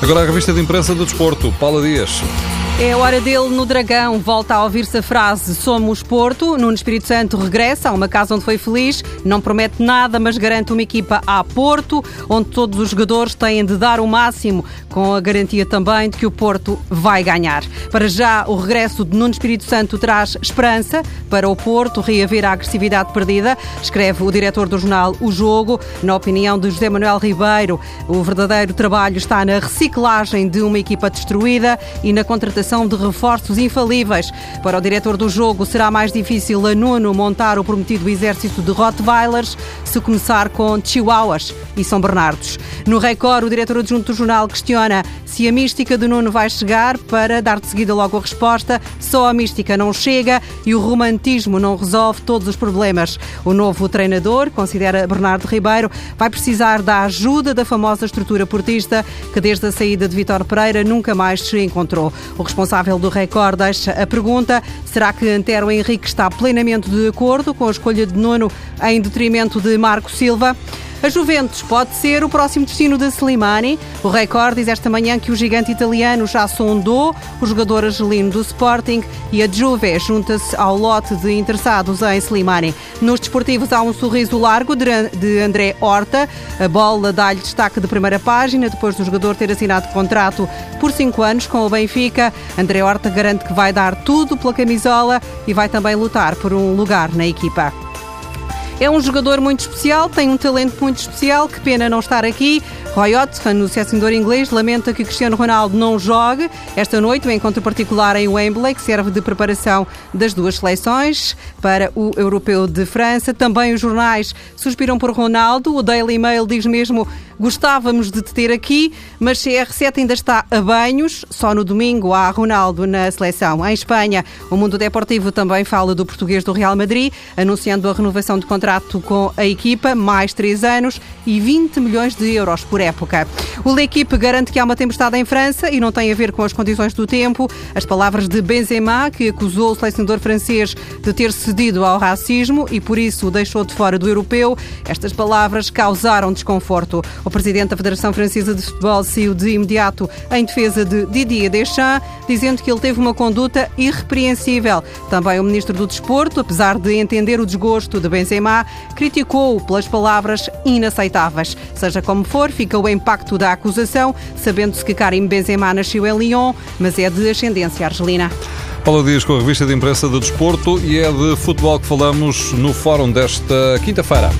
Agora a revista de imprensa do desporto, Paula Dias. É a hora dele no Dragão. Volta a ouvir-se a frase Somos Porto. Nuno Espírito Santo regressa a uma casa onde foi feliz. Não promete nada, mas garante uma equipa a Porto, onde todos os jogadores têm de dar o máximo, com a garantia também de que o Porto vai ganhar. Para já, o regresso de Nuno Espírito Santo traz esperança para o Porto reaver a agressividade perdida, escreve o diretor do jornal O Jogo. Na opinião de José Manuel Ribeiro, o verdadeiro trabalho está na reciclagem de uma equipa destruída e na contratação de reforços infalíveis. Para o diretor do jogo, será mais difícil a Nuno montar o prometido exército de Rottweilers se começar com Chihuahuas e São Bernardos. No Record, o diretor adjunto do jornal questiona se a mística de Nuno vai chegar para dar de seguida logo a resposta. Só a mística não chega e o romantismo não resolve todos os problemas. O novo treinador, considera Bernardo Ribeiro, vai precisar da ajuda da famosa estrutura portista que desde a saída de Vitor Pereira nunca mais se encontrou. O responsável do Record deixa a pergunta: será que Antero Henrique está plenamente de acordo com a escolha de Nuno em detrimento de Marco Silva? A Juventus pode ser o próximo destino de Slimani. O Record diz esta manhã que o gigante italiano já sondou o jogador argelino do Sporting e a Juve junta-se ao lote de interessados em Slimani. Nos desportivos há um sorriso largo de André Horta. A bola dá-lhe destaque de primeira página depois do jogador ter assinado contrato por cinco anos com o Benfica. André Horta garante que vai dar tudo pela camisola e vai também lutar por um lugar na equipa. É um jogador muito especial, tem um talento muito especial, que pena não estar aqui. Roy Hodgson, no selecionador inglês, lamenta que Cristiano Ronaldo não jogue esta noite, um encontro particular em Wembley, que serve de preparação das duas seleções para o Europeu de França. Também os jornais suspiram por Ronaldo. O Daily Mail diz mesmo Gostávamos de te ter aqui, mas CR7 ainda está a banhos. Só no domingo há Ronaldo na seleção. Em Espanha, o mundo deportivo também fala do português do Real Madrid, anunciando a renovação de contrato com a equipa, mais três anos e 20 milhões de euros por época. O L'Equipe garante que há uma tempestade em França e não tem a ver com as condições do tempo. As palavras de Benzema, que acusou o selecionador francês de ter cedido ao racismo e por isso o deixou de fora do europeu, estas palavras causaram desconforto. O presidente da Federação Francesa de Futebol saiu de imediato em defesa de Didier Deschamps, dizendo que ele teve uma conduta irrepreensível. Também o ministro do Desporto, apesar de entender o desgosto de Benzema, criticou-o pelas palavras inaceitáveis. Seja como for, fica o impacto da acusação, sabendo-se que Karim Benzema nasceu em Lyon, mas é de ascendência argelina. Paulo Dias com a revista de imprensa do Desporto e é de futebol que falamos no fórum desta quinta-feira.